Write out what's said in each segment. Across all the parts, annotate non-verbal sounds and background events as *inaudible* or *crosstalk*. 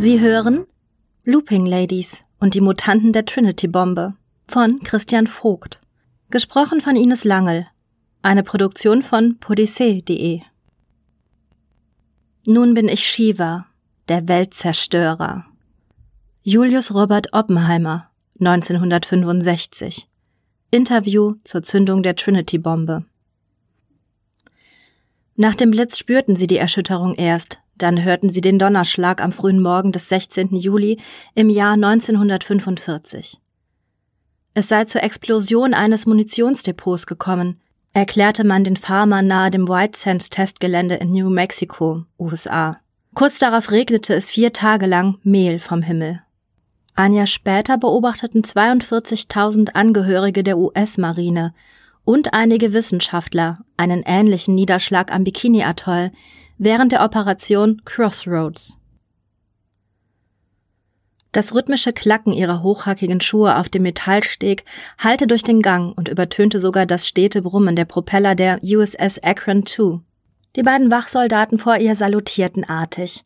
Sie hören Looping Ladies und die Mutanten der Trinity-Bombe von Christian Vogt. Gesprochen von Ines Langel. Eine Produktion von podyssee.de. Nun bin ich Shiva, der Weltzerstörer. Julius Robert Oppenheimer, 1965. Interview zur Zündung der Trinity-Bombe. Nach dem Blitz spürten sie die Erschütterung erst, dann hörten sie den Donnerschlag am frühen Morgen des 16. Juli im Jahr 1945. Es sei zur Explosion eines Munitionsdepots gekommen, erklärte man den Farmern nahe dem White Sands Testgelände in New Mexico, USA. Kurz darauf regnete es vier Tage lang Mehl vom Himmel. Ein Jahr später beobachteten 42.000 Angehörige der US-Marine und einige Wissenschaftler einen ähnlichen Niederschlag am Bikini-Atoll während der Operation Crossroads. Das rhythmische Klacken ihrer hochhackigen Schuhe auf dem Metallsteg hallte durch den Gang und übertönte sogar das stete Brummen der Propeller der USS Akron II. Die beiden Wachsoldaten vor ihr salutierten artig.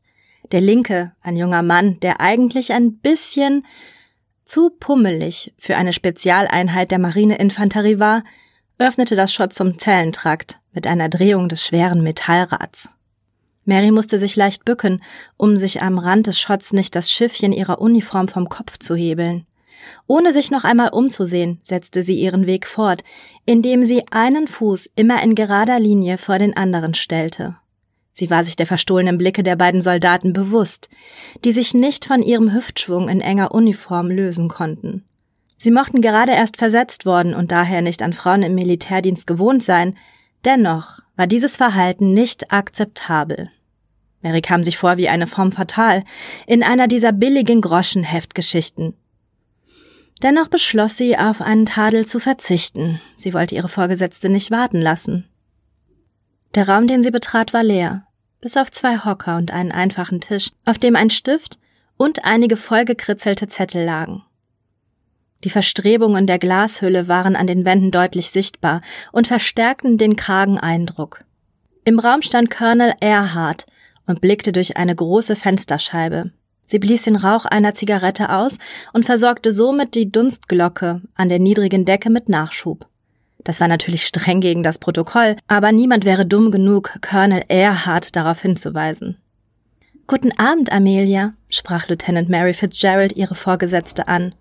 Der linke, ein junger Mann, der eigentlich ein bisschen zu pummelig für eine Spezialeinheit der Marineinfanterie war, öffnete das Schott zum Zellentrakt mit einer Drehung des schweren Metallrads. Mary musste sich leicht bücken, um sich am Rand des Schotts nicht das Schiffchen ihrer Uniform vom Kopf zu hebeln. Ohne sich noch einmal umzusehen, setzte sie ihren Weg fort, indem sie einen Fuß immer in gerader Linie vor den anderen stellte. Sie war sich der verstohlenen Blicke der beiden Soldaten bewusst, die sich nicht von ihrem Hüftschwung in enger Uniform lösen konnten. Sie mochten gerade erst versetzt worden und daher nicht an Frauen im Militärdienst gewohnt sein, dennoch war dieses Verhalten nicht akzeptabel. Mary kam sich vor wie eine Form fatal in einer dieser billigen Groschenheftgeschichten. Dennoch beschloss sie, auf einen Tadel zu verzichten. Sie wollte ihre Vorgesetzte nicht warten lassen. Der Raum, den sie betrat, war leer, bis auf zwei Hocker und einen einfachen Tisch, auf dem ein Stift und einige vollgekritzelte Zettel lagen. Die Verstrebungen der Glashülle waren an den Wänden deutlich sichtbar und verstärkten den kargen Eindruck. Im Raum stand Colonel Erhard und blickte durch eine große Fensterscheibe. Sie blies den Rauch einer Zigarette aus und versorgte somit die Dunstglocke an der niedrigen Decke mit Nachschub. Das war natürlich streng gegen das Protokoll, aber niemand wäre dumm genug, Colonel Erhard darauf hinzuweisen. Guten Abend, Amelia, sprach Lieutenant Mary Fitzgerald ihre Vorgesetzte an.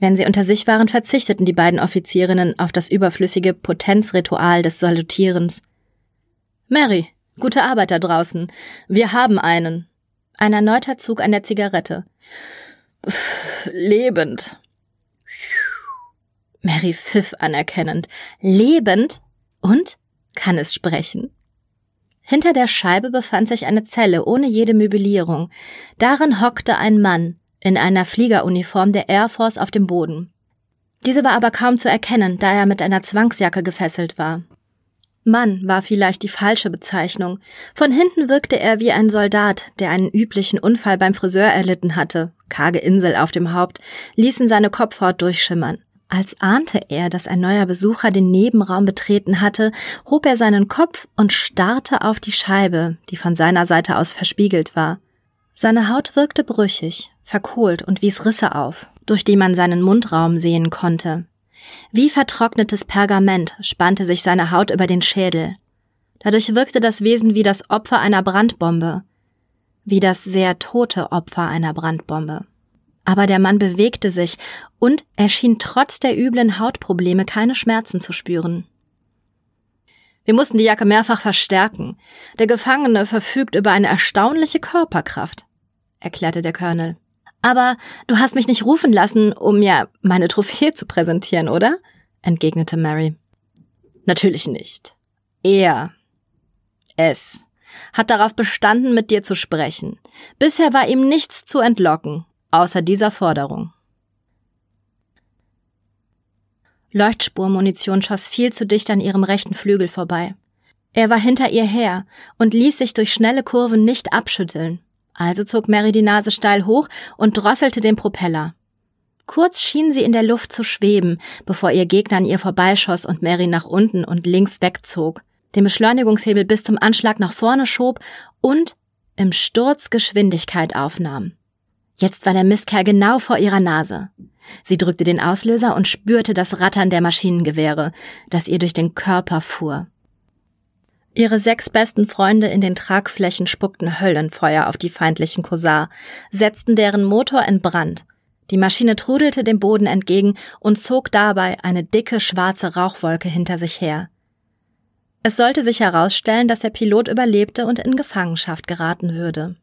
Wenn sie unter sich waren, verzichteten die beiden Offizierinnen auf das überflüssige Potenzritual des Salutierens. Mary, gute Arbeit da draußen. Wir haben einen. Ein erneuter Zug an der Zigarette. Lebend. Mary pfiff anerkennend. Lebend? Und? Kann es sprechen? Hinter der Scheibe befand sich eine Zelle ohne jede Möblierung. Darin hockte ein Mann, in einer Fliegeruniform der Air Force auf dem Boden. Diese war aber kaum zu erkennen, da er mit einer Zwangsjacke gefesselt war. Mann war vielleicht die falsche Bezeichnung. Von hinten wirkte er wie ein Soldat, der einen üblichen Unfall beim Friseur erlitten hatte. Karge Insel auf dem Haupt ließen seine Kopfhaut durchschimmern. Als ahnte er, dass ein neuer Besucher den Nebenraum betreten hatte, hob er seinen Kopf und starrte auf die Scheibe, die von seiner Seite aus verspiegelt war. Seine Haut wirkte brüchig, verkohlt und wies Risse auf, durch die man seinen Mundraum sehen konnte. Wie vertrocknetes Pergament spannte sich seine Haut über den Schädel. Dadurch wirkte das Wesen wie das Opfer einer Brandbombe, wie das sehr tote Opfer einer Brandbombe. Aber der Mann bewegte sich und er schien trotz der üblen Hautprobleme keine Schmerzen zu spüren. Wir mussten die Jacke mehrfach verstärken. Der Gefangene verfügt über eine erstaunliche Körperkraft erklärte der Colonel. Aber du hast mich nicht rufen lassen, um mir meine Trophäe zu präsentieren, oder? entgegnete Mary. Natürlich nicht. Er, es, hat darauf bestanden, mit dir zu sprechen. Bisher war ihm nichts zu entlocken, außer dieser Forderung. Leuchtspurmunition schoss viel zu dicht an ihrem rechten Flügel vorbei. Er war hinter ihr her und ließ sich durch schnelle Kurven nicht abschütteln. Also zog Mary die Nase steil hoch und drosselte den Propeller. Kurz schien sie in der Luft zu schweben, bevor ihr Gegner an ihr vorbeischoss und Mary nach unten und links wegzog, den Beschleunigungshebel bis zum Anschlag nach vorne schob und im Sturz Geschwindigkeit aufnahm. Jetzt war der Mistkerl genau vor ihrer Nase. Sie drückte den Auslöser und spürte das Rattern der Maschinengewehre, das ihr durch den Körper fuhr. Ihre sechs besten Freunde in den Tragflächen spuckten Höllenfeuer auf die feindlichen Kosar, setzten deren Motor in Brand. Die Maschine trudelte dem Boden entgegen und zog dabei eine dicke schwarze Rauchwolke hinter sich her. Es sollte sich herausstellen, dass der Pilot überlebte und in Gefangenschaft geraten würde.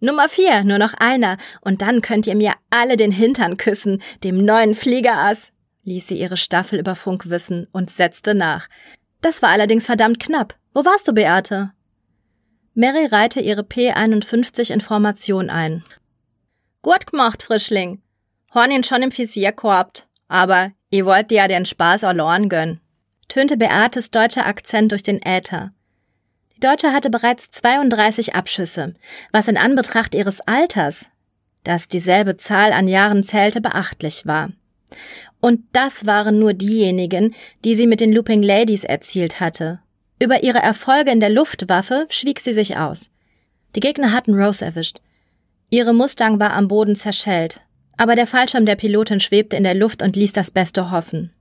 Nummer vier, nur noch einer, und dann könnt ihr mir alle den Hintern küssen, dem neuen Fliegerass, ließ sie ihre Staffel über Funk wissen und setzte nach. Das war allerdings verdammt knapp. Wo warst du, Beate? Mary reihte ihre P51 Information ein. Gut gemacht, Frischling. Horn ihn schon im Visier gehabt. Aber ihr wollt dir ja den Spaß allein gönnen, tönte Beates deutscher Akzent durch den Äther. Die Deutsche hatte bereits 32 Abschüsse, was in Anbetracht ihres Alters, das dieselbe Zahl an Jahren zählte, beachtlich war. Und das waren nur diejenigen, die sie mit den Looping Ladies erzielt hatte. Über ihre Erfolge in der Luftwaffe schwieg sie sich aus. Die Gegner hatten Rose erwischt. Ihre Mustang war am Boden zerschellt, aber der Fallschirm der Pilotin schwebte in der Luft und ließ das Beste hoffen.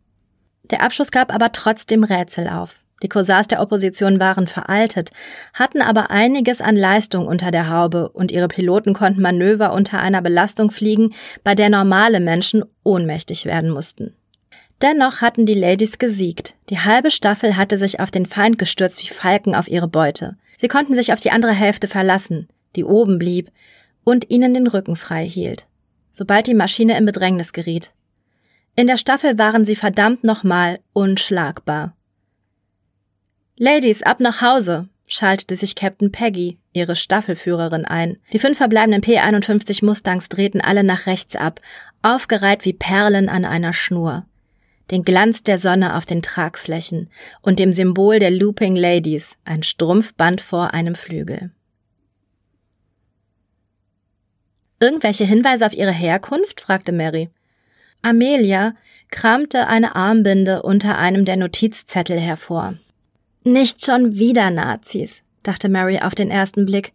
Der Abschuss gab aber trotzdem Rätsel auf. Die Corsars der Opposition waren veraltet, hatten aber einiges an Leistung unter der Haube und ihre Piloten konnten Manöver unter einer Belastung fliegen, bei der normale Menschen ohnmächtig werden mussten. Dennoch hatten die Ladies gesiegt. Die halbe Staffel hatte sich auf den Feind gestürzt wie Falken auf ihre Beute. Sie konnten sich auf die andere Hälfte verlassen, die oben blieb und ihnen den Rücken frei hielt, sobald die Maschine in Bedrängnis geriet. In der Staffel waren sie verdammt nochmal unschlagbar. Ladies, ab nach Hause, schaltete sich Captain Peggy, ihre Staffelführerin, ein. Die fünf verbleibenden P-51 Mustangs drehten alle nach rechts ab, aufgereiht wie Perlen an einer Schnur. Den Glanz der Sonne auf den Tragflächen und dem Symbol der Looping Ladies, ein Strumpfband vor einem Flügel. Irgendwelche Hinweise auf ihre Herkunft? fragte Mary. Amelia kramte eine Armbinde unter einem der Notizzettel hervor. Nicht schon wieder Nazis, dachte Mary auf den ersten Blick.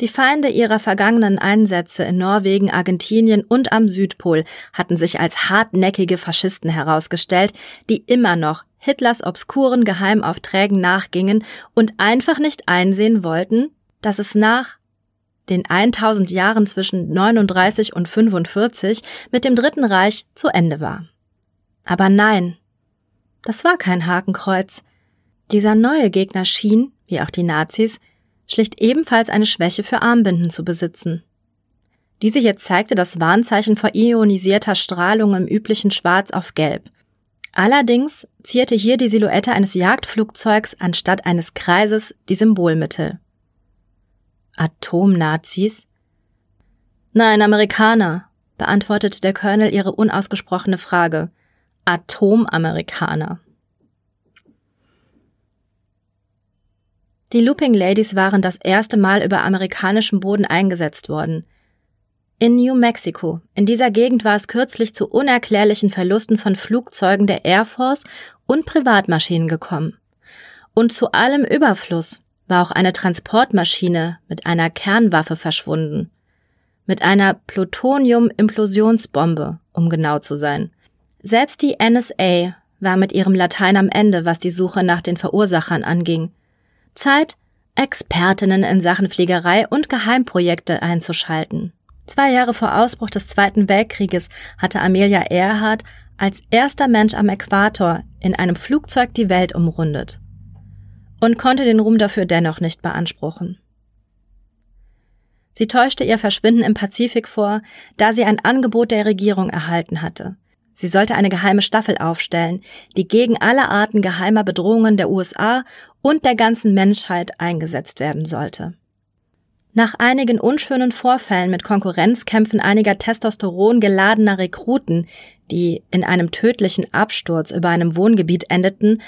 Die Feinde ihrer vergangenen Einsätze in Norwegen, Argentinien und am Südpol hatten sich als hartnäckige Faschisten herausgestellt, die immer noch Hitlers obskuren Geheimaufträgen nachgingen und einfach nicht einsehen wollten, dass es nach den 1000 Jahren zwischen 39 und 45 mit dem Dritten Reich zu Ende war. Aber nein, das war kein Hakenkreuz. Dieser neue Gegner schien, wie auch die Nazis, schlicht ebenfalls eine Schwäche für Armbinden zu besitzen. Diese hier zeigte das Warnzeichen vor ionisierter Strahlung im üblichen Schwarz auf Gelb. Allerdings zierte hier die Silhouette eines Jagdflugzeugs anstatt eines Kreises die Symbolmittel. Atomnazis? Nein, Amerikaner, beantwortete der Colonel ihre unausgesprochene Frage. Atomamerikaner. Die Looping Ladies waren das erste Mal über amerikanischem Boden eingesetzt worden. In New Mexico. In dieser Gegend war es kürzlich zu unerklärlichen Verlusten von Flugzeugen der Air Force und Privatmaschinen gekommen. Und zu allem Überfluss war auch eine Transportmaschine mit einer Kernwaffe verschwunden. Mit einer Plutonium-Implosionsbombe, um genau zu sein. Selbst die NSA war mit ihrem Latein am Ende, was die Suche nach den Verursachern anging. Zeit, Expertinnen in Sachen Fliegerei und Geheimprojekte einzuschalten. Zwei Jahre vor Ausbruch des Zweiten Weltkrieges hatte Amelia Earhart als erster Mensch am Äquator in einem Flugzeug die Welt umrundet und konnte den Ruhm dafür dennoch nicht beanspruchen. Sie täuschte ihr Verschwinden im Pazifik vor, da sie ein Angebot der Regierung erhalten hatte. Sie sollte eine geheime Staffel aufstellen, die gegen alle Arten geheimer Bedrohungen der USA und der ganzen Menschheit eingesetzt werden sollte. Nach einigen unschönen Vorfällen mit Konkurrenzkämpfen einiger Testosteron geladener Rekruten, die in einem tödlichen Absturz über einem Wohngebiet endeten,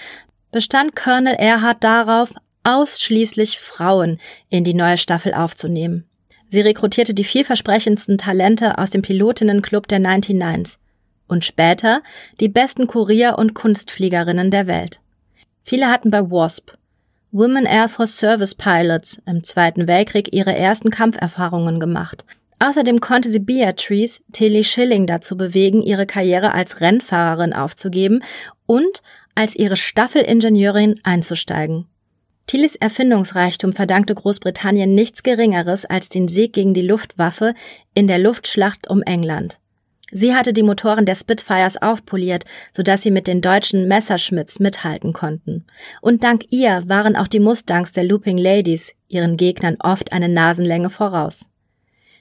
bestand Colonel Erhard darauf, ausschließlich Frauen in die neue Staffel aufzunehmen. Sie rekrutierte die vielversprechendsten Talente aus dem Pilotinnenclub der 99s und später die besten Kurier- und Kunstfliegerinnen der Welt. Viele hatten bei WASP, Women Air Force Service Pilots, im Zweiten Weltkrieg ihre ersten Kampferfahrungen gemacht. Außerdem konnte sie Beatrice, Tilly Schilling dazu bewegen, ihre Karriere als Rennfahrerin aufzugeben und als ihre Staffelingenieurin einzusteigen. Tillys Erfindungsreichtum verdankte Großbritannien nichts Geringeres als den Sieg gegen die Luftwaffe in der Luftschlacht um England. Sie hatte die Motoren der Spitfires aufpoliert, sodass sie mit den deutschen Messerschmitts mithalten konnten. Und dank ihr waren auch die Mustangs der Looping Ladies ihren Gegnern oft eine Nasenlänge voraus.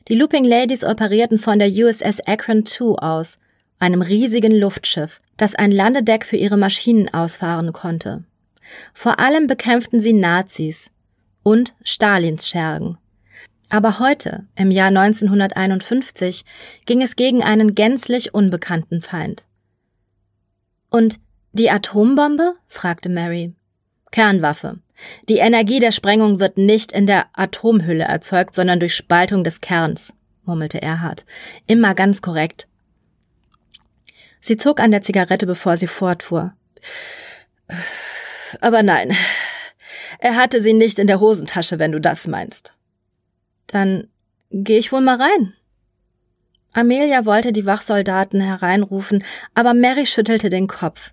Die Looping Ladies operierten von der USS Akron II aus, einem riesigen Luftschiff, das ein Landedeck für ihre Maschinen ausfahren konnte. Vor allem bekämpften sie Nazis und Stalins Schergen. Aber heute, im Jahr 1951, ging es gegen einen gänzlich unbekannten Feind. Und die Atombombe? fragte Mary. Kernwaffe. Die Energie der Sprengung wird nicht in der Atomhülle erzeugt, sondern durch Spaltung des Kerns, murmelte Erhard. Immer ganz korrekt. Sie zog an der Zigarette, bevor sie fortfuhr. Aber nein, er hatte sie nicht in der Hosentasche, wenn du das meinst. Dann geh ich wohl mal rein. Amelia wollte die Wachsoldaten hereinrufen, aber Mary schüttelte den Kopf.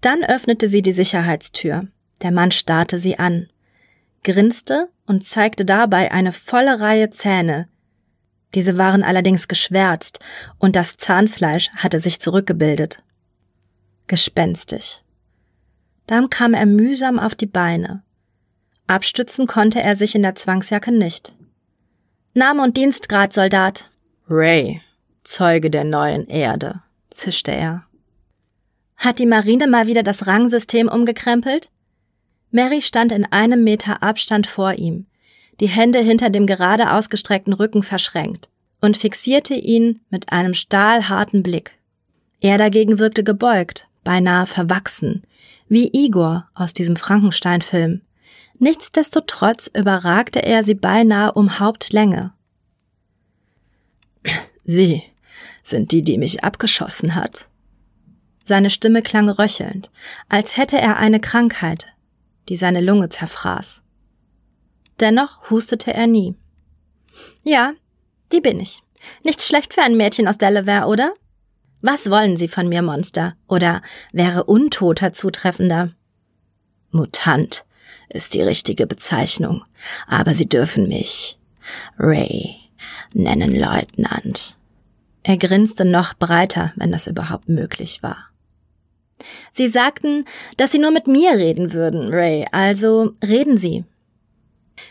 Dann öffnete sie die Sicherheitstür. Der Mann starrte sie an, grinste und zeigte dabei eine volle Reihe Zähne. Diese waren allerdings geschwärzt und das Zahnfleisch hatte sich zurückgebildet. Gespenstig. Dann kam er mühsam auf die Beine. Abstützen konnte er sich in der Zwangsjacke nicht. Name und Dienstgrad, Soldat. Ray, Zeuge der neuen Erde, zischte er. Hat die Marine mal wieder das Rangsystem umgekrempelt? Mary stand in einem Meter Abstand vor ihm, die Hände hinter dem gerade ausgestreckten Rücken verschränkt, und fixierte ihn mit einem stahlharten Blick. Er dagegen wirkte gebeugt, beinahe verwachsen, wie Igor aus diesem Frankenstein-Film. Nichtsdestotrotz überragte er sie beinahe um Hauptlänge. Sie sind die, die mich abgeschossen hat. Seine Stimme klang röchelnd, als hätte er eine Krankheit, die seine Lunge zerfraß. Dennoch hustete er nie. Ja, die bin ich. Nicht schlecht für ein Mädchen aus Delaware, oder? Was wollen Sie von mir, Monster? Oder wäre Untoter zutreffender? Mutant ist die richtige Bezeichnung, aber Sie dürfen mich Ray nennen, Leutnant. Er grinste noch breiter, wenn das überhaupt möglich war. Sie sagten, dass Sie nur mit mir reden würden, Ray, also reden Sie.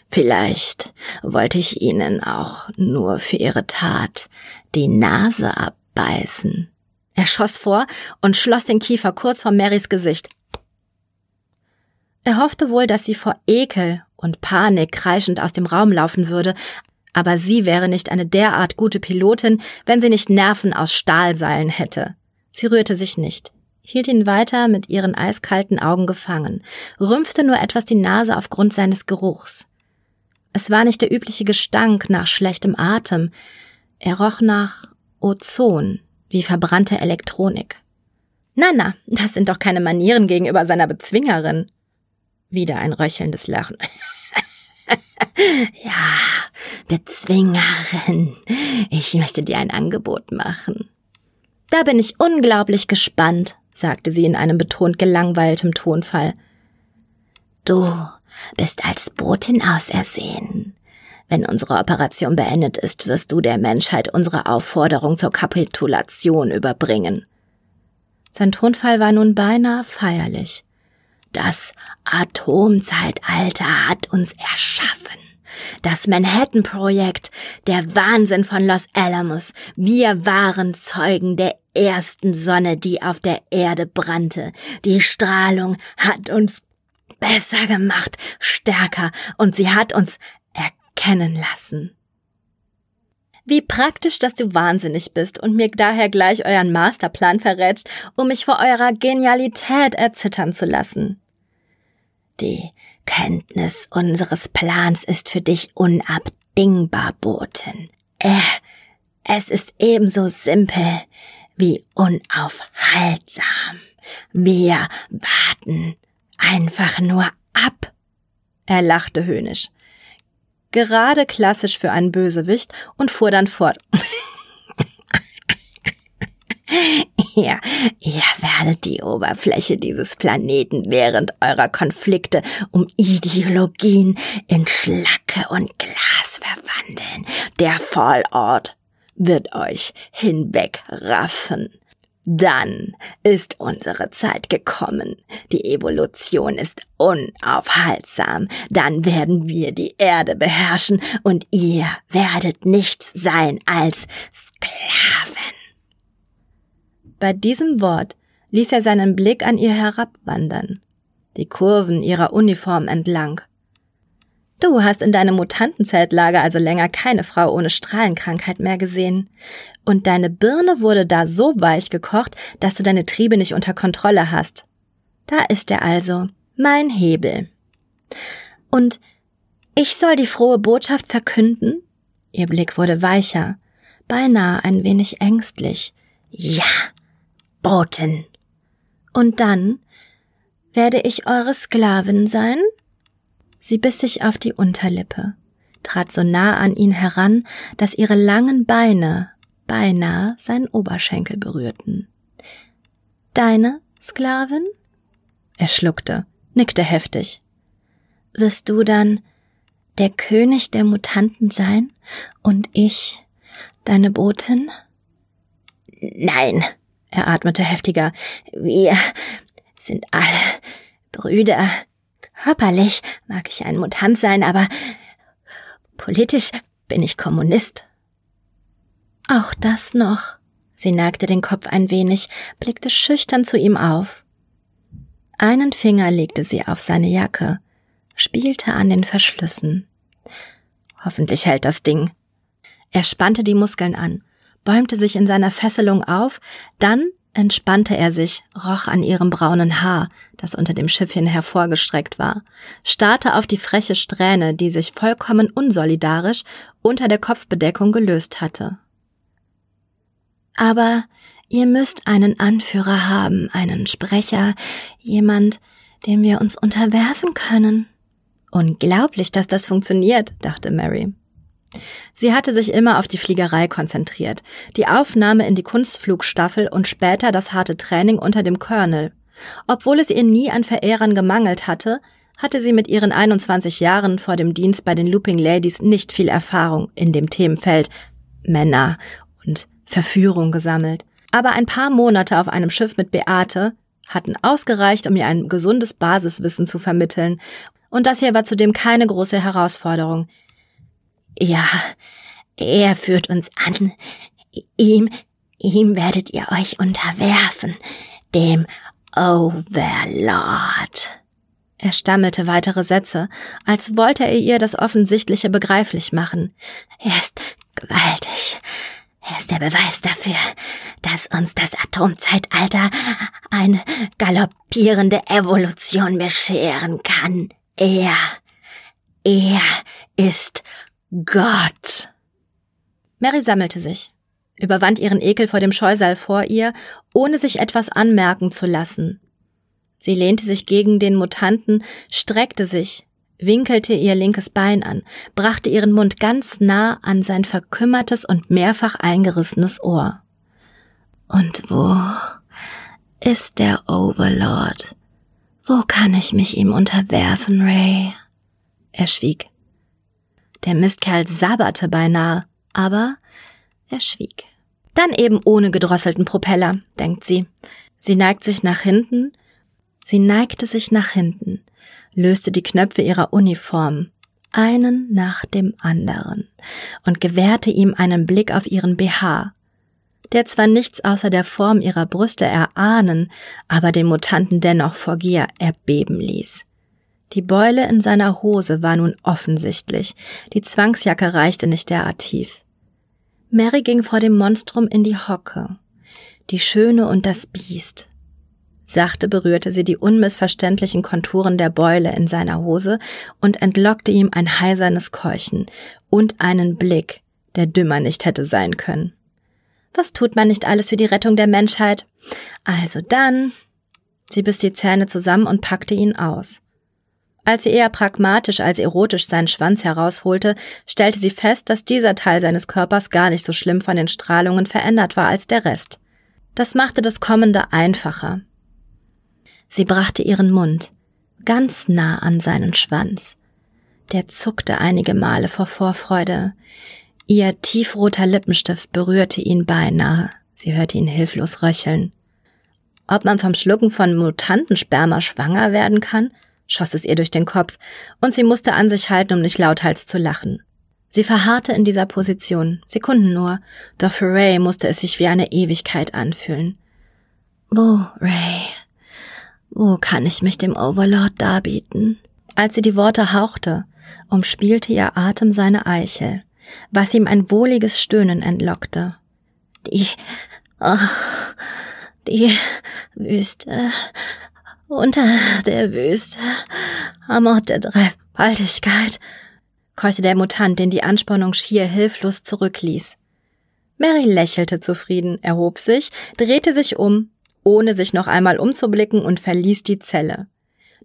Vielleicht wollte ich Ihnen auch nur für Ihre Tat die Nase abbeißen. Er schoss vor und schloss den Kiefer kurz vor Marys Gesicht. Er hoffte wohl, dass sie vor Ekel und Panik kreischend aus dem Raum laufen würde, aber sie wäre nicht eine derart gute Pilotin, wenn sie nicht Nerven aus Stahlseilen hätte. Sie rührte sich nicht, hielt ihn weiter mit ihren eiskalten Augen gefangen, rümpfte nur etwas die Nase aufgrund seines Geruchs. Es war nicht der übliche Gestank nach schlechtem Atem, er roch nach Ozon, wie verbrannte Elektronik. Na, na, das sind doch keine Manieren gegenüber seiner Bezwingerin. Wieder ein röchelndes Lachen. *laughs* ja, Bezwingerin, ich möchte dir ein Angebot machen. Da bin ich unglaublich gespannt, sagte sie in einem betont gelangweiltem Tonfall. Du bist als Botin ausersehen. Wenn unsere Operation beendet ist, wirst du der Menschheit unsere Aufforderung zur Kapitulation überbringen. Sein Tonfall war nun beinahe feierlich. Das Atomzeitalter hat uns erschaffen. Das Manhattan-Projekt, der Wahnsinn von Los Alamos. Wir waren Zeugen der ersten Sonne, die auf der Erde brannte. Die Strahlung hat uns besser gemacht, stärker, und sie hat uns erkennen lassen. Wie praktisch, dass du wahnsinnig bist und mir daher gleich euren Masterplan verrätst, um mich vor eurer Genialität erzittern zu lassen. Die Kenntnis unseres Plans ist für dich unabdingbar, Boten. Äh, es ist ebenso simpel wie unaufhaltsam. Wir warten einfach nur ab. Er lachte höhnisch. gerade klassisch für einen Bösewicht und fuhr dann fort. Ja, ihr werdet die Oberfläche dieses Planeten während eurer Konflikte um Ideologien in Schlacke und Glas verwandeln. Der Fallout wird euch hinwegraffen. Dann ist unsere Zeit gekommen. Die Evolution ist unaufhaltsam. Dann werden wir die Erde beherrschen und ihr werdet nichts sein als Sklaven. Bei diesem Wort ließ er seinen Blick an ihr herabwandern, die Kurven ihrer Uniform entlang. Du hast in deinem Mutantenzeltlager also länger keine Frau ohne Strahlenkrankheit mehr gesehen. Und deine Birne wurde da so weich gekocht, dass du deine Triebe nicht unter Kontrolle hast. Da ist er also, mein Hebel. Und ich soll die frohe Botschaft verkünden? Ihr Blick wurde weicher, beinahe ein wenig ängstlich. Ja, Boten. Und dann werde ich eure Sklavin sein? Sie biss sich auf die Unterlippe, trat so nah an ihn heran, dass ihre langen Beine beinahe seinen Oberschenkel berührten. Deine Sklavin? Er schluckte, nickte heftig. Wirst du dann der König der Mutanten sein und ich deine Botin? Nein, er atmete heftiger. Wir sind alle Brüder. Körperlich mag ich ein Mutant sein, aber politisch bin ich Kommunist. Auch das noch. Sie neigte den Kopf ein wenig, blickte schüchtern zu ihm auf. Einen Finger legte sie auf seine Jacke, spielte an den Verschlüssen. Hoffentlich hält das Ding. Er spannte die Muskeln an, bäumte sich in seiner Fesselung auf, dann entspannte er sich, roch an ihrem braunen Haar, das unter dem Schiffchen hervorgestreckt war, starrte auf die freche Strähne, die sich vollkommen unsolidarisch unter der Kopfbedeckung gelöst hatte. Aber ihr müsst einen Anführer haben, einen Sprecher, jemand, dem wir uns unterwerfen können. Unglaublich, dass das funktioniert, dachte Mary. Sie hatte sich immer auf die Fliegerei konzentriert, die Aufnahme in die Kunstflugstaffel und später das harte Training unter dem Colonel. Obwohl es ihr nie an Verehrern gemangelt hatte, hatte sie mit ihren 21 Jahren vor dem Dienst bei den Looping Ladies nicht viel Erfahrung in dem Themenfeld Männer und Verführung gesammelt. Aber ein paar Monate auf einem Schiff mit Beate hatten ausgereicht, um ihr ein gesundes Basiswissen zu vermitteln, und das hier war zudem keine große Herausforderung. Ja, er führt uns an. Ihm, ihm werdet ihr euch unterwerfen, dem Overlord. Er stammelte weitere Sätze, als wollte er ihr das Offensichtliche begreiflich machen. Er ist gewaltig. Er ist der Beweis dafür, dass uns das Atomzeitalter eine galoppierende Evolution bescheren kann. Er, er ist Gott. Mary sammelte sich, überwand ihren Ekel vor dem Scheusal vor ihr, ohne sich etwas anmerken zu lassen. Sie lehnte sich gegen den Mutanten, streckte sich, winkelte ihr linkes Bein an, brachte ihren Mund ganz nah an sein verkümmertes und mehrfach eingerissenes Ohr. Und wo ist der Overlord? Wo kann ich mich ihm unterwerfen, Ray? Er schwieg. Der Mistkerl sabberte beinahe, aber er schwieg. Dann eben ohne gedrosselten Propeller, denkt sie. Sie neigt sich nach hinten, sie neigte sich nach hinten, löste die Knöpfe ihrer Uniform, einen nach dem anderen, und gewährte ihm einen Blick auf ihren BH, der zwar nichts außer der Form ihrer Brüste erahnen, aber den Mutanten dennoch vor Gier erbeben ließ. Die Beule in seiner Hose war nun offensichtlich, die Zwangsjacke reichte nicht derart tief. Mary ging vor dem Monstrum in die Hocke. Die Schöne und das Biest. Sachte berührte sie die unmissverständlichen Konturen der Beule in seiner Hose und entlockte ihm ein heisernes Keuchen und einen Blick, der dümmer nicht hätte sein können. Was tut man nicht alles für die Rettung der Menschheit? Also dann. Sie biss die Zähne zusammen und packte ihn aus. Als sie eher pragmatisch als erotisch seinen Schwanz herausholte, stellte sie fest, dass dieser Teil seines Körpers gar nicht so schlimm von den Strahlungen verändert war als der Rest. Das machte das Kommende einfacher. Sie brachte ihren Mund ganz nah an seinen Schwanz. Der zuckte einige Male vor Vorfreude. Ihr tiefroter Lippenstift berührte ihn beinahe. Sie hörte ihn hilflos röcheln. Ob man vom Schlucken von Mutantensperma schwanger werden kann, schoss es ihr durch den Kopf, und sie musste an sich halten, um nicht lauthals zu lachen. Sie verharrte in dieser Position, Sekunden nur, doch für Ray musste es sich wie eine Ewigkeit anfühlen. Wo, Ray? Wo kann ich mich dem Overlord darbieten? Als sie die Worte hauchte, umspielte ihr Atem seine Eichel, was ihm ein wohliges Stöhnen entlockte. Die, oh, die Wüste, unter der Wüste, am Ort der Dreifaltigkeit, keuchte der Mutant, den die Anspannung schier hilflos zurückließ. Mary lächelte zufrieden, erhob sich, drehte sich um, ohne sich noch einmal umzublicken und verließ die Zelle.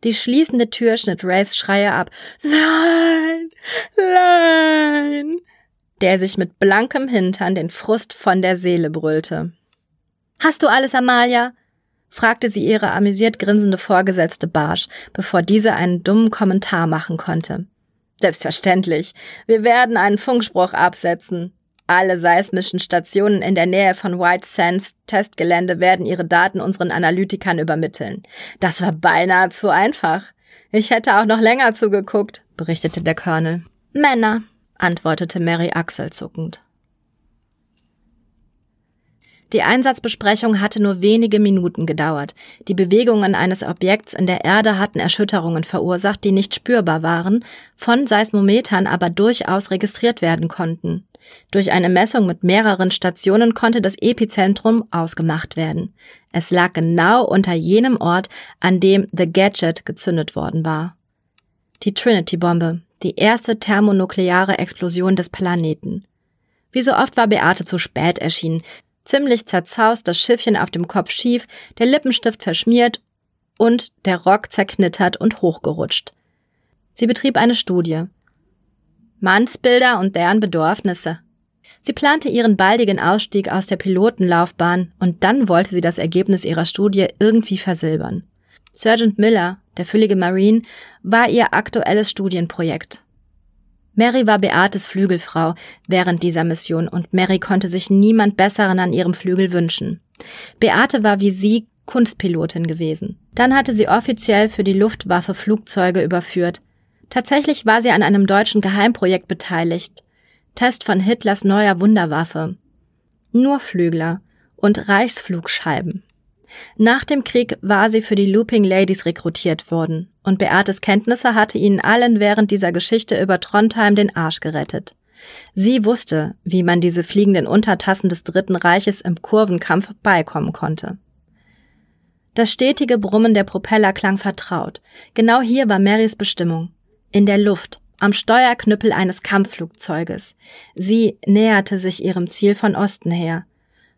Die schließende Tür schnitt Rays Schreie ab. Nein! Nein! Der sich mit blankem Hintern den Frust von der Seele brüllte. Hast du alles, Amalia? Fragte sie ihre amüsiert grinsende Vorgesetzte Barsch, bevor diese einen dummen Kommentar machen konnte. Selbstverständlich. Wir werden einen Funkspruch absetzen. Alle seismischen Stationen in der Nähe von White Sands Testgelände werden ihre Daten unseren Analytikern übermitteln. Das war beinahe zu einfach. Ich hätte auch noch länger zugeguckt, berichtete der Colonel. Männer, antwortete Mary achselzuckend. Die Einsatzbesprechung hatte nur wenige Minuten gedauert. Die Bewegungen eines Objekts in der Erde hatten Erschütterungen verursacht, die nicht spürbar waren, von Seismometern aber durchaus registriert werden konnten. Durch eine Messung mit mehreren Stationen konnte das Epizentrum ausgemacht werden. Es lag genau unter jenem Ort, an dem The Gadget gezündet worden war. Die Trinity-Bombe, die erste thermonukleare Explosion des Planeten. Wie so oft war Beate zu spät erschienen. Ziemlich zerzaust, das Schiffchen auf dem Kopf schief, der Lippenstift verschmiert und der Rock zerknittert und hochgerutscht. Sie betrieb eine Studie. Mannsbilder und deren Bedürfnisse. Sie plante ihren baldigen Ausstieg aus der Pilotenlaufbahn und dann wollte sie das Ergebnis ihrer Studie irgendwie versilbern. Sergeant Miller, der füllige Marine, war ihr aktuelles Studienprojekt. Mary war Beates Flügelfrau während dieser Mission und Mary konnte sich niemand Besseren an ihrem Flügel wünschen. Beate war wie sie Kunstpilotin gewesen. Dann hatte sie offiziell für die Luftwaffe Flugzeuge überführt. Tatsächlich war sie an einem deutschen Geheimprojekt beteiligt. Test von Hitlers neuer Wunderwaffe. Nur Flügler und Reichsflugscheiben. Nach dem Krieg war sie für die Looping Ladies rekrutiert worden und Beates Kenntnisse hatte ihnen allen während dieser Geschichte über Trondheim den Arsch gerettet. Sie wusste, wie man diese fliegenden Untertassen des Dritten Reiches im Kurvenkampf beikommen konnte. Das stetige Brummen der Propeller klang vertraut. Genau hier war Marys Bestimmung. In der Luft, am Steuerknüppel eines Kampfflugzeuges. Sie näherte sich ihrem Ziel von Osten her.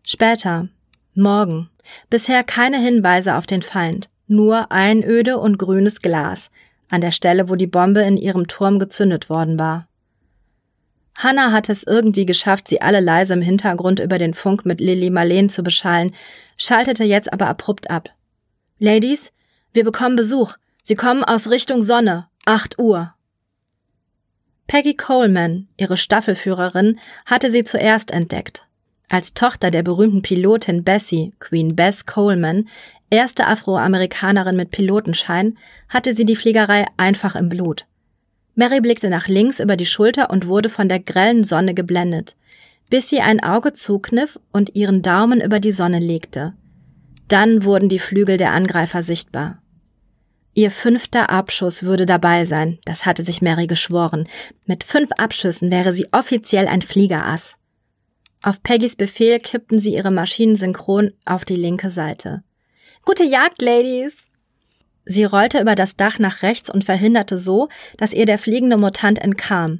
Später, morgen, bisher keine Hinweise auf den Feind nur Einöde und grünes Glas, an der Stelle, wo die Bombe in ihrem Turm gezündet worden war. Hannah hatte es irgendwie geschafft, sie alle leise im Hintergrund über den Funk mit Lilly Marleen zu beschallen, schaltete jetzt aber abrupt ab. Ladies, wir bekommen Besuch. Sie kommen aus Richtung Sonne. Acht Uhr. Peggy Coleman, ihre Staffelführerin, hatte sie zuerst entdeckt. Als Tochter der berühmten Pilotin Bessie, Queen Bess Coleman, erste Afroamerikanerin mit Pilotenschein, hatte sie die Fliegerei einfach im Blut. Mary blickte nach links über die Schulter und wurde von der grellen Sonne geblendet, bis sie ein Auge zukniff und ihren Daumen über die Sonne legte. Dann wurden die Flügel der Angreifer sichtbar. Ihr fünfter Abschuss würde dabei sein, das hatte sich Mary geschworen. Mit fünf Abschüssen wäre sie offiziell ein Fliegerass. Auf Peggys Befehl kippten sie ihre Maschinen synchron auf die linke Seite. Gute Jagd, Ladies! Sie rollte über das Dach nach rechts und verhinderte so, dass ihr der fliegende Mutant entkam.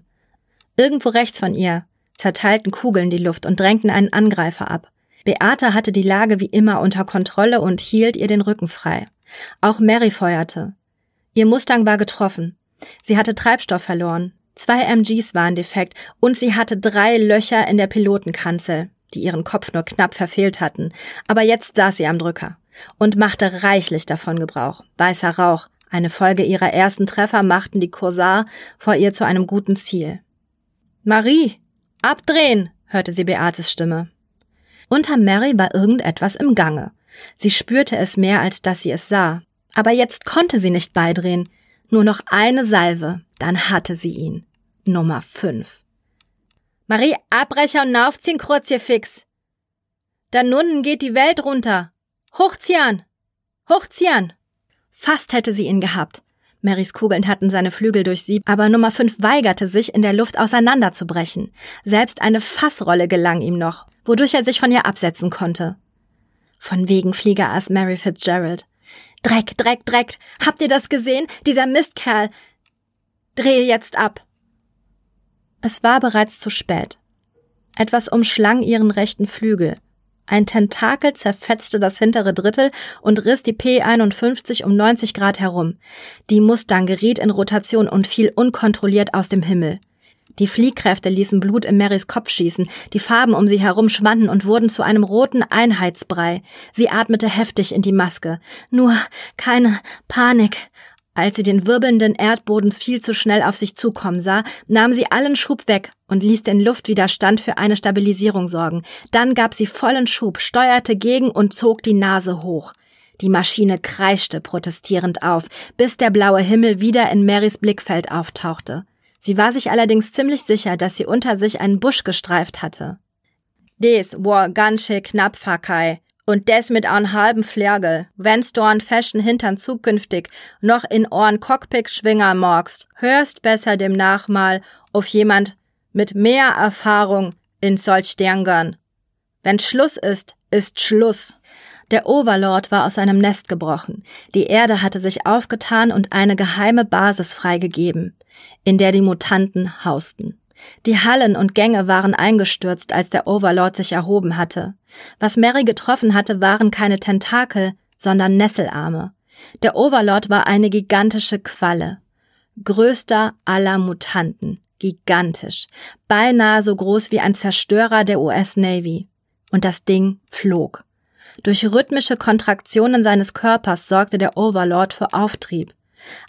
Irgendwo rechts von ihr zerteilten Kugeln die Luft und drängten einen Angreifer ab. Beate hatte die Lage wie immer unter Kontrolle und hielt ihr den Rücken frei. Auch Mary feuerte. Ihr Mustang war getroffen. Sie hatte Treibstoff verloren. Zwei MGs waren defekt und sie hatte drei Löcher in der Pilotenkanzel, die ihren Kopf nur knapp verfehlt hatten. Aber jetzt saß sie am Drücker und machte reichlich davon Gebrauch. Weißer Rauch, eine Folge ihrer ersten Treffer machten die Corsar vor ihr zu einem guten Ziel. Marie, abdrehen, hörte sie Beates Stimme. Unter Mary war irgendetwas im Gange. Sie spürte es mehr, als dass sie es sah. Aber jetzt konnte sie nicht beidrehen. Nur noch eine Salve, dann hatte sie ihn. Nummer fünf. Marie, Abbrecher und aufziehen, fix. Da nunnen geht die Welt runter. Hochziehen! Hochziehen! Fast hätte sie ihn gehabt. Marys Kugeln hatten seine Flügel durchsiebt, aber Nummer fünf weigerte sich, in der Luft auseinanderzubrechen. Selbst eine Fassrolle gelang ihm noch, wodurch er sich von ihr absetzen konnte. Von wegen Fliegerass Mary Fitzgerald. Dreck, Dreck, Dreck. Habt ihr das gesehen? Dieser Mistkerl. Drehe jetzt ab. Es war bereits zu spät. Etwas umschlang ihren rechten Flügel. Ein Tentakel zerfetzte das hintere Drittel und riss die P51 um 90 Grad herum. Die Mustang geriet in Rotation und fiel unkontrolliert aus dem Himmel. Die Fliehkräfte ließen Blut in Marys Kopf schießen, die Farben um sie herum schwanden und wurden zu einem roten Einheitsbrei. Sie atmete heftig in die Maske. Nur keine Panik. Als sie den wirbelnden Erdboden viel zu schnell auf sich zukommen sah, nahm sie allen Schub weg und ließ den Luftwiderstand für eine Stabilisierung sorgen. Dann gab sie vollen Schub, steuerte gegen und zog die Nase hoch. Die Maschine kreischte protestierend auf, bis der blaue Himmel wieder in Marys Blickfeld auftauchte. Sie war sich allerdings ziemlich sicher, dass sie unter sich einen Busch gestreift hatte. Des war ganz schön knapp, Fakai. Und des mit an halben Flergel. Wenn's du an feschen Hintern zukünftig noch in Ohren Cockpick schwinger magst, hörst besser demnach mal auf jemand mit mehr Erfahrung in solch Derngern. Wenn Schluss ist, ist Schluss. Der Overlord war aus seinem Nest gebrochen. Die Erde hatte sich aufgetan und eine geheime Basis freigegeben, in der die Mutanten hausten. Die Hallen und Gänge waren eingestürzt, als der Overlord sich erhoben hatte. Was Mary getroffen hatte, waren keine Tentakel, sondern Nesselarme. Der Overlord war eine gigantische Qualle. Größter aller Mutanten. Gigantisch. Beinahe so groß wie ein Zerstörer der US Navy. Und das Ding flog. Durch rhythmische Kontraktionen seines Körpers sorgte der Overlord für Auftrieb.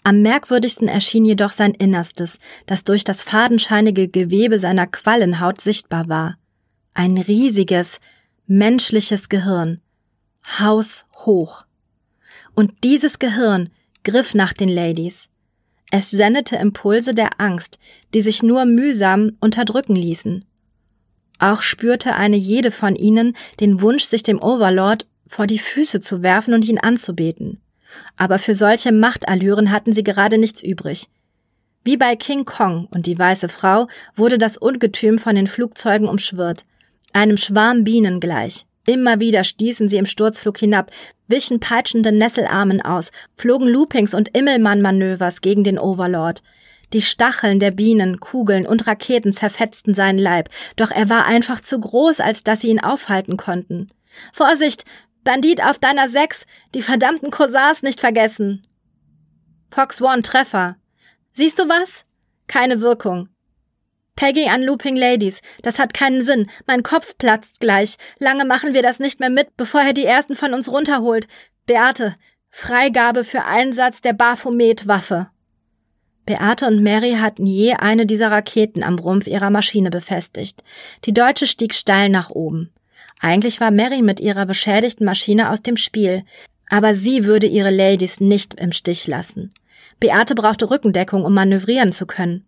Am merkwürdigsten erschien jedoch sein Innerstes, das durch das fadenscheinige Gewebe seiner Quallenhaut sichtbar war. Ein riesiges, menschliches Gehirn. Haushoch. Und dieses Gehirn griff nach den Ladies. Es sendete Impulse der Angst, die sich nur mühsam unterdrücken ließen. Auch spürte eine jede von ihnen den Wunsch, sich dem Overlord vor die Füße zu werfen und ihn anzubeten. Aber für solche Machtallüren hatten sie gerade nichts übrig. Wie bei King Kong und die weiße Frau wurde das Ungetüm von den Flugzeugen umschwirrt, einem Schwarm Bienen gleich. Immer wieder stießen sie im Sturzflug hinab, wichen peitschende Nesselarmen aus, flogen Loopings und Immelmann-Manövers gegen den Overlord. Die Stacheln der Bienen, Kugeln und Raketen zerfetzten seinen Leib, doch er war einfach zu groß, als dass sie ihn aufhalten konnten. Vorsicht! Bandit auf deiner Sechs! Die verdammten Corsars nicht vergessen! Fox One Treffer. Siehst du was? Keine Wirkung. Peggy an Looping Ladies. Das hat keinen Sinn. Mein Kopf platzt gleich. Lange machen wir das nicht mehr mit, bevor er die ersten von uns runterholt. Beate, Freigabe für Einsatz der Baphomet-Waffe. Beate und Mary hatten je eine dieser Raketen am Rumpf ihrer Maschine befestigt. Die Deutsche stieg steil nach oben. Eigentlich war Mary mit ihrer beschädigten Maschine aus dem Spiel, aber sie würde ihre Ladies nicht im Stich lassen. Beate brauchte Rückendeckung, um manövrieren zu können.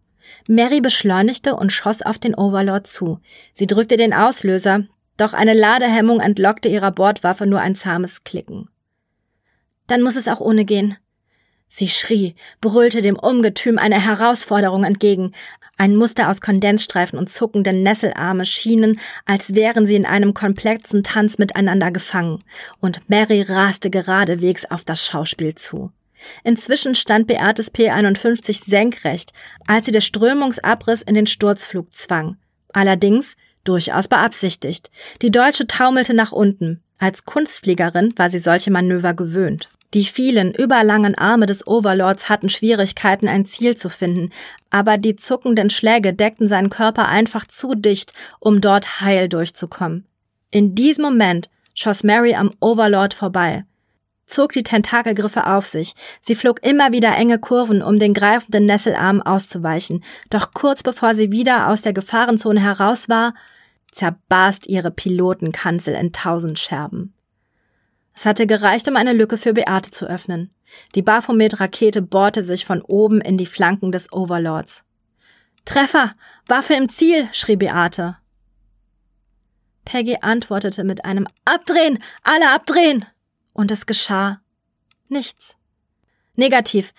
Mary beschleunigte und schoss auf den Overlord zu. Sie drückte den Auslöser, doch eine Ladehemmung entlockte ihrer Bordwaffe nur ein zahmes Klicken. Dann muss es auch ohne gehen. Sie schrie, brüllte dem Ungetüm eine Herausforderung entgegen. Ein Muster aus Kondensstreifen und zuckenden Nesselarme schienen, als wären sie in einem komplexen Tanz miteinander gefangen, und Mary raste geradewegs auf das Schauspiel zu. Inzwischen stand Beates P51 senkrecht, als sie der Strömungsabriss in den Sturzflug zwang. Allerdings durchaus beabsichtigt. Die Deutsche taumelte nach unten. Als Kunstfliegerin war sie solche Manöver gewöhnt. Die vielen, überlangen Arme des Overlords hatten Schwierigkeiten, ein Ziel zu finden, aber die zuckenden Schläge deckten seinen Körper einfach zu dicht, um dort heil durchzukommen. In diesem Moment schoss Mary am Overlord vorbei, zog die Tentakelgriffe auf sich. Sie flog immer wieder enge Kurven, um den greifenden Nesselarm auszuweichen. Doch kurz bevor sie wieder aus der Gefahrenzone heraus war, zerbarst ihre Pilotenkanzel in tausend Scherben. Es hatte gereicht, um eine Lücke für Beate zu öffnen. Die Baphomet-Rakete bohrte sich von oben in die Flanken des Overlords. Treffer! Waffe im Ziel! schrie Beate. Peggy antwortete mit einem Abdrehen! Alle abdrehen! Und es geschah nichts. Negativ.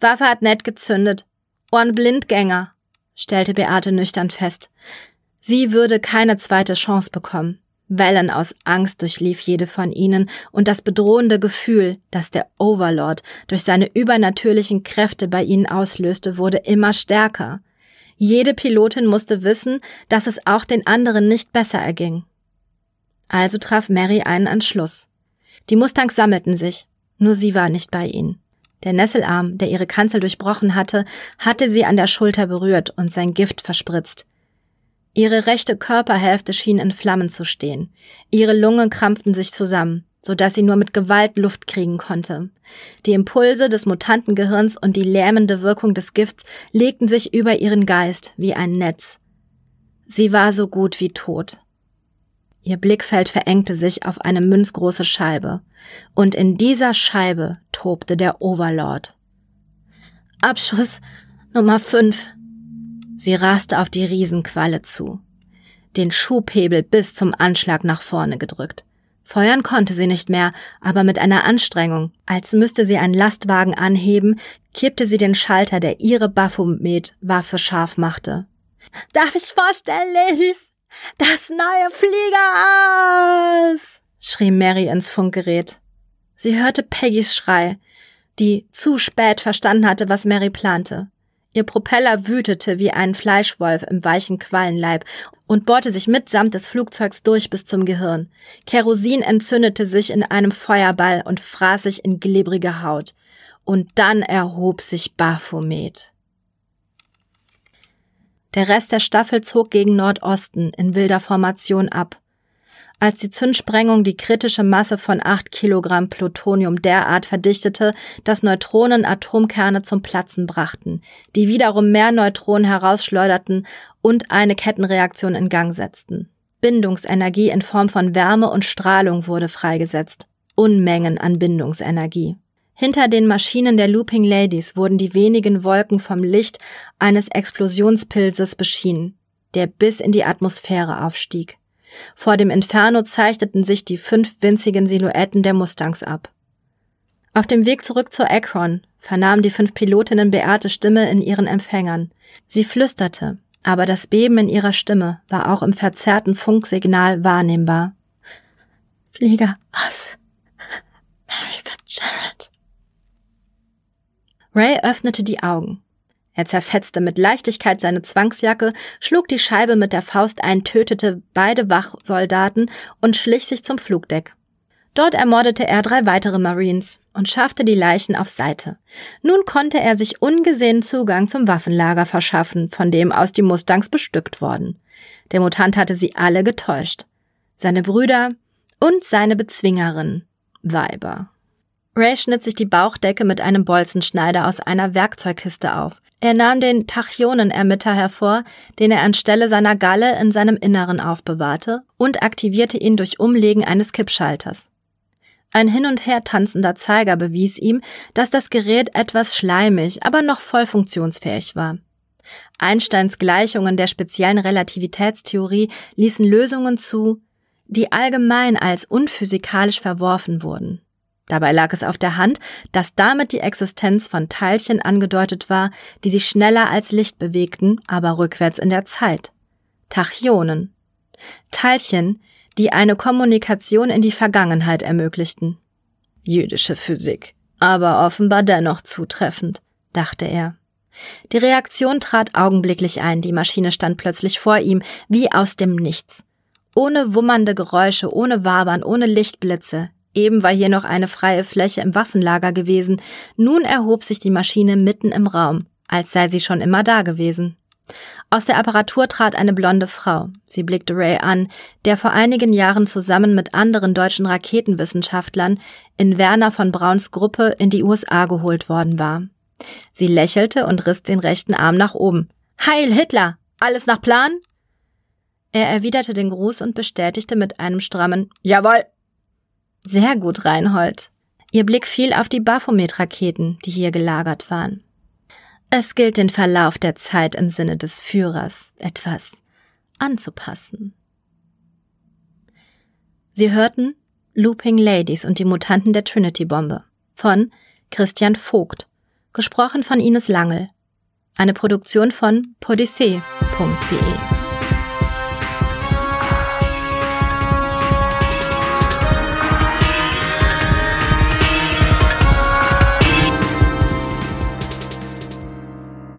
Waffe hat nett gezündet. Ohren Blindgänger, stellte Beate nüchtern fest. Sie würde keine zweite Chance bekommen. Wellen aus Angst durchlief jede von ihnen, und das bedrohende Gefühl, das der Overlord durch seine übernatürlichen Kräfte bei ihnen auslöste, wurde immer stärker. Jede Pilotin musste wissen, dass es auch den anderen nicht besser erging. Also traf Mary einen Entschluss. Die Mustangs sammelten sich, nur sie war nicht bei ihnen. Der Nesselarm, der ihre Kanzel durchbrochen hatte, hatte sie an der Schulter berührt und sein Gift verspritzt. Ihre rechte Körperhälfte schien in Flammen zu stehen. Ihre Lungen krampften sich zusammen, so dass sie nur mit Gewalt Luft kriegen konnte. Die Impulse des Mutantengehirns und die lähmende Wirkung des Gifts legten sich über ihren Geist wie ein Netz. Sie war so gut wie tot. Ihr Blickfeld verengte sich auf eine münzgroße Scheibe, und in dieser Scheibe tobte der Overlord. Abschuss Nummer fünf. Sie raste auf die Riesenqualle zu, den Schubhebel bis zum Anschlag nach vorne gedrückt. Feuern konnte sie nicht mehr, aber mit einer Anstrengung, als müsste sie einen Lastwagen anheben, kippte sie den Schalter, der ihre Baphomet-Waffe scharf machte. Darf ich's vorstellen, Ladies? Das neue Flieger aus! schrie Mary ins Funkgerät. Sie hörte Peggys Schrei, die zu spät verstanden hatte, was Mary plante. Ihr Propeller wütete wie ein Fleischwolf im weichen Quallenleib und bohrte sich mitsamt des Flugzeugs durch bis zum Gehirn. Kerosin entzündete sich in einem Feuerball und fraß sich in glibrige Haut. Und dann erhob sich Baphomet. Der Rest der Staffel zog gegen Nordosten in wilder Formation ab als die Zündsprengung die kritische Masse von acht Kilogramm Plutonium derart verdichtete, dass Neutronen Atomkerne zum Platzen brachten, die wiederum mehr Neutronen herausschleuderten und eine Kettenreaktion in Gang setzten. Bindungsenergie in Form von Wärme und Strahlung wurde freigesetzt. Unmengen an Bindungsenergie. Hinter den Maschinen der Looping Ladies wurden die wenigen Wolken vom Licht eines Explosionspilzes beschienen, der bis in die Atmosphäre aufstieg. Vor dem Inferno zeichneten sich die fünf winzigen Silhouetten der Mustangs ab. Auf dem Weg zurück zur Akron vernahmen die fünf Pilotinnen Beate Stimme in ihren Empfängern. Sie flüsterte, aber das Beben in ihrer Stimme war auch im verzerrten Funksignal wahrnehmbar. Flieger aus. Mary Fitzgerald. Ray öffnete die Augen. Er zerfetzte mit Leichtigkeit seine Zwangsjacke, schlug die Scheibe mit der Faust ein, tötete beide Wachsoldaten und schlich sich zum Flugdeck. Dort ermordete er drei weitere Marines und schaffte die Leichen auf Seite. Nun konnte er sich ungesehen Zugang zum Waffenlager verschaffen, von dem aus die Mustangs bestückt wurden. Der Mutant hatte sie alle getäuscht. Seine Brüder und seine Bezwingerin, Weiber. Ray schnitt sich die Bauchdecke mit einem Bolzenschneider aus einer Werkzeugkiste auf. Er nahm den Tachyonenermitter hervor, den er anstelle seiner Galle in seinem Inneren aufbewahrte, und aktivierte ihn durch Umlegen eines Kippschalters. Ein hin und her tanzender Zeiger bewies ihm, dass das Gerät etwas schleimig, aber noch voll funktionsfähig war. Einsteins Gleichungen der speziellen Relativitätstheorie ließen Lösungen zu, die allgemein als unphysikalisch verworfen wurden. Dabei lag es auf der Hand, dass damit die Existenz von Teilchen angedeutet war, die sich schneller als Licht bewegten, aber rückwärts in der Zeit. Tachyonen. Teilchen, die eine Kommunikation in die Vergangenheit ermöglichten. Jüdische Physik. Aber offenbar dennoch zutreffend, dachte er. Die Reaktion trat augenblicklich ein, die Maschine stand plötzlich vor ihm, wie aus dem Nichts. Ohne wummernde Geräusche, ohne Wabern, ohne Lichtblitze, Eben war hier noch eine freie Fläche im Waffenlager gewesen. Nun erhob sich die Maschine mitten im Raum, als sei sie schon immer da gewesen. Aus der Apparatur trat eine blonde Frau. Sie blickte Ray an, der vor einigen Jahren zusammen mit anderen deutschen Raketenwissenschaftlern in Werner von Brauns Gruppe in die USA geholt worden war. Sie lächelte und riss den rechten Arm nach oben. Heil Hitler! Alles nach Plan? Er erwiderte den Gruß und bestätigte mit einem strammen Jawohl. Sehr gut, Reinhold. Ihr Blick fiel auf die Baphomet-Raketen, die hier gelagert waren. Es gilt den Verlauf der Zeit im Sinne des Führers etwas anzupassen. Sie hörten Looping Ladies und die Mutanten der Trinity-Bombe von Christian Vogt, gesprochen von Ines Langel. Eine Produktion von podyssee.de